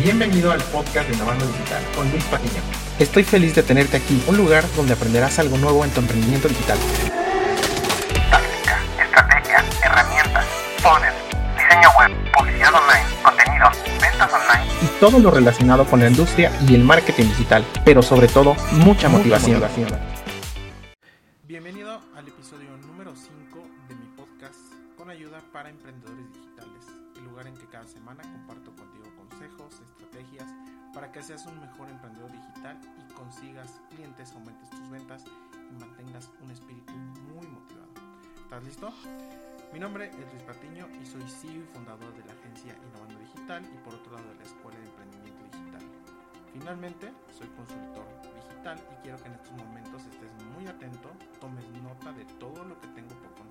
Bienvenido al podcast de Innovando Digital con Luis Patiño. Estoy feliz de tenerte aquí, un lugar donde aprenderás algo nuevo en tu emprendimiento digital. Táctica, estrategia, herramientas, poner, diseño web, publicidad online, contenidos, ventas online. Y todo lo relacionado con la industria y el marketing digital, pero sobre todo mucha motivación. Bienvenido al episodio número 5 de mi podcast con ayuda para emprendedores digitales, lugar en que cada semana comparto contigo consejos, estrategias para que seas un mejor emprendedor digital y consigas clientes, aumentes tus ventas y mantengas un espíritu muy motivado. ¿Estás listo? Mi nombre es Luis Patiño y soy CEO y fundador de la agencia Innovando Digital y por otro lado de la Escuela de Emprendimiento Digital. Finalmente, soy consultor digital y quiero que en estos momentos estés muy atento, tomes nota de todo lo que tengo por contarte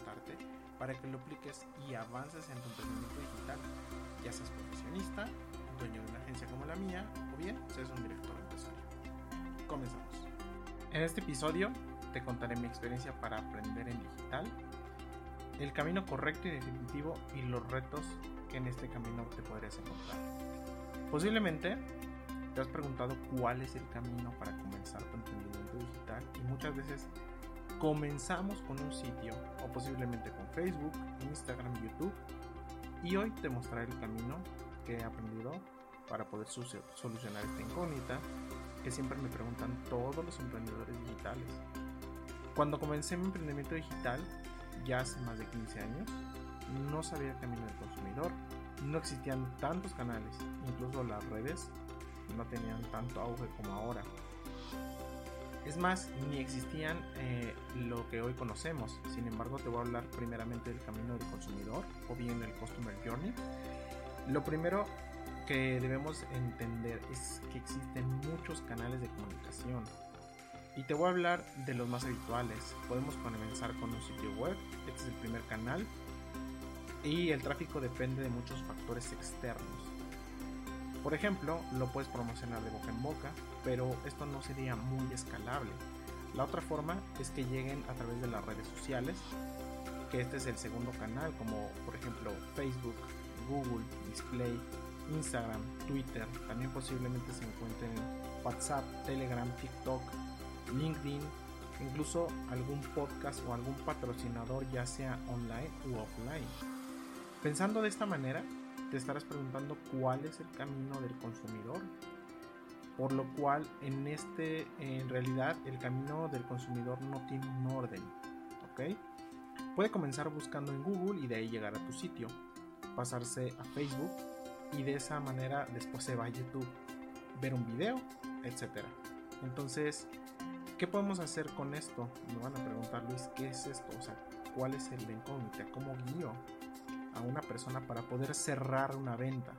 para que lo apliques y avances en tu emprendimiento digital, ya seas profesionista, dueño de una agencia como la mía o bien seas un director empresario. Comenzamos. En este episodio te contaré mi experiencia para aprender en digital, el camino correcto y definitivo y los retos que en este camino te podrías encontrar. Posiblemente te has preguntado cuál es el camino para comenzar tu emprendimiento digital y muchas veces comenzamos con un sitio o posiblemente con Facebook, Instagram, YouTube y hoy te mostraré el camino que he aprendido para poder solucionar esta incógnita que siempre me preguntan todos los emprendedores digitales. Cuando comencé mi emprendimiento digital, ya hace más de 15 años, no sabía el camino del consumidor, no existían tantos canales, incluso las redes no tenían tanto auge como ahora. Es más, ni existían eh, lo que hoy conocemos. Sin embargo, te voy a hablar primeramente del camino del consumidor o bien el Customer Journey. Lo primero que debemos entender es que existen muchos canales de comunicación. Y te voy a hablar de los más habituales. Podemos comenzar con un sitio web, este es el primer canal. Y el tráfico depende de muchos factores externos. Por ejemplo, lo puedes promocionar de boca en boca, pero esto no sería muy escalable. La otra forma es que lleguen a través de las redes sociales, que este es el segundo canal, como por ejemplo Facebook, Google, Display, Instagram, Twitter, también posiblemente se encuentren WhatsApp, Telegram, TikTok, LinkedIn, incluso algún podcast o algún patrocinador ya sea online u offline. Pensando de esta manera, te estarás preguntando cuál es el camino del consumidor. Por lo cual en este en realidad el camino del consumidor no tiene un orden, ¿ok? Puede comenzar buscando en Google y de ahí llegar a tu sitio, pasarse a Facebook y de esa manera después se va a YouTube, ver un video, etc. Entonces, ¿qué podemos hacer con esto? Me van a preguntar, Luis, ¿qué es esto? O sea, ¿cuál es el incógnita? ¿Cómo guío a una persona para poder cerrar una venta?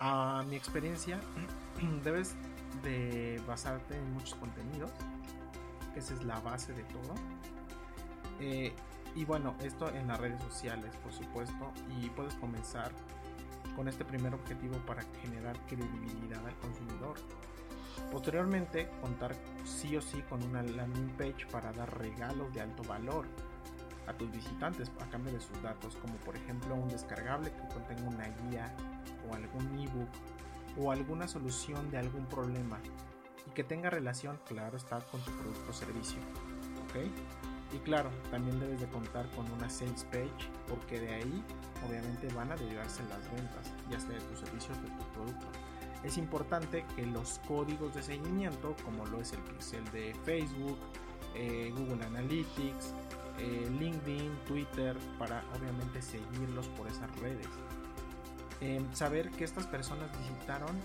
A mi experiencia, debes de basarte en muchos contenidos. Esa es la base de todo. Eh, y bueno, esto en las redes sociales, por supuesto. Y puedes comenzar con este primer objetivo para generar credibilidad al consumidor. Posteriormente, contar sí o sí con una landing page para dar regalos de alto valor a tus visitantes a cambio de sus datos, como por ejemplo un descargable que contenga una guía o algún ebook o alguna solución de algún problema y que tenga relación, claro está, con tu producto o servicio. ¿Ok? Y claro, también debes de contar con una sales page porque de ahí obviamente van a derivarse las ventas, ya sea de tu servicio o de tu producto. Es importante que los códigos de seguimiento, como lo es el pixel de Facebook, eh, Google Analytics, eh, LinkedIn, Twitter, para obviamente seguirlos por esas redes. Eh, saber que estas personas visitaron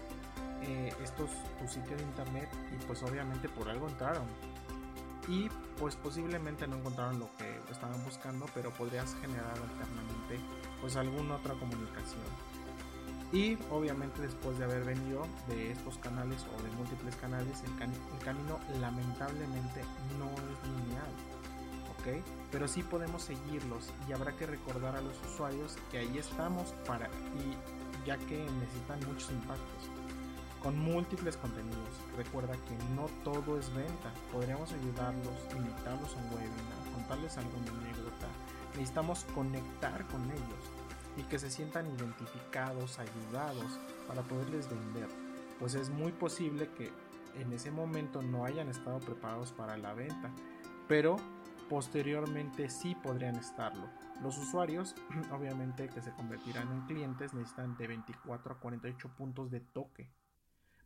eh, estos tu sitio de internet y pues obviamente por algo entraron. Y pues posiblemente no encontraron lo que estaban buscando pero podrías generar alternamente pues alguna otra comunicación. Y obviamente después de haber venido de estos canales o de múltiples canales el, camino lamentablemente no es lineal pero sí podemos seguirlos y habrá que recordar a los usuarios que ahí estamos para y ya que necesitan muchos impactos con múltiples contenidos. Recuerda que no todo es venta. Podríamos ayudarlos, invitarlos a un webinar, contarles alguna anécdota. Necesitamos conectar con ellos. y que se sientan identificados, ayudados para poderles vender. Pues es muy posible que en ese momento no hayan estado preparados para la venta, pero posteriormente sí podrían estarlo. Los usuarios, obviamente que se convertirán en clientes, necesitan de 24 a 48 puntos de toque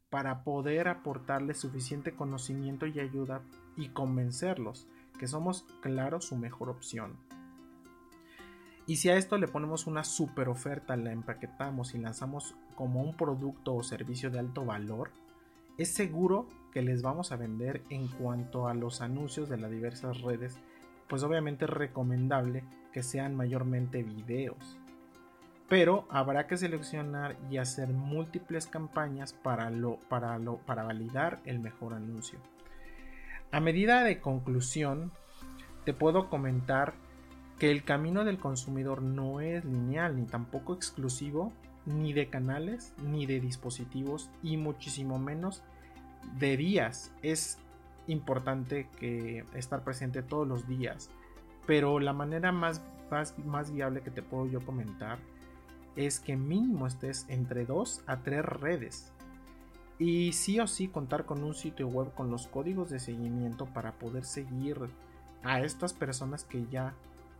para poder aportarles suficiente conocimiento y ayuda y convencerlos que somos, claro, su mejor opción. Y si a esto le ponemos una super oferta, la empaquetamos y lanzamos como un producto o servicio de alto valor, es seguro que les vamos a vender en cuanto a los anuncios de las diversas redes, pues obviamente es recomendable que sean mayormente videos pero habrá que seleccionar y hacer múltiples campañas para, lo, para, lo, para validar el mejor anuncio. A medida de conclusión, te puedo comentar que el camino del consumidor no es lineal ni tampoco exclusivo ni de canales ni de dispositivos y muchísimo menos de días. Es importante que estar presente todos los días, pero la manera más, más, más viable que te puedo yo comentar es que mínimo estés entre 2 a 3 redes. Y sí o sí contar con un sitio web con los códigos de seguimiento para poder seguir a estas personas que ya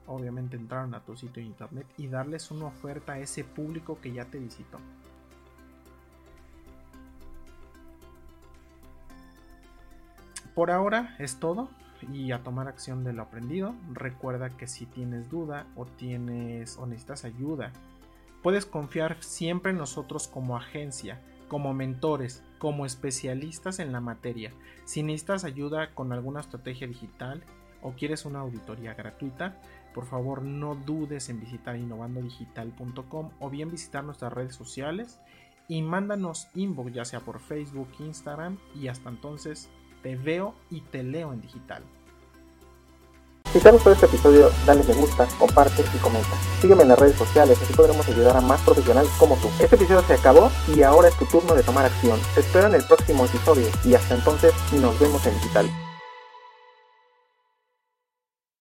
obviamente entraron a tu sitio de internet y darles una oferta a ese público que ya te visitó. Por ahora es todo y a tomar acción de lo aprendido. Recuerda que si tienes duda o tienes o necesitas ayuda Puedes confiar siempre en nosotros como agencia, como mentores, como especialistas en la materia. Si necesitas ayuda con alguna estrategia digital o quieres una auditoría gratuita, por favor no dudes en visitar innovandodigital.com o bien visitar nuestras redes sociales y mándanos inbox ya sea por Facebook, Instagram y hasta entonces te veo y te leo en digital. Si te ha este episodio, dale me gusta, comparte y comenta. Sígueme en las redes sociales, así podremos ayudar a más profesionales como tú. Este episodio se acabó y ahora es tu turno de tomar acción. Te espero en el próximo episodio y hasta entonces nos vemos en digital.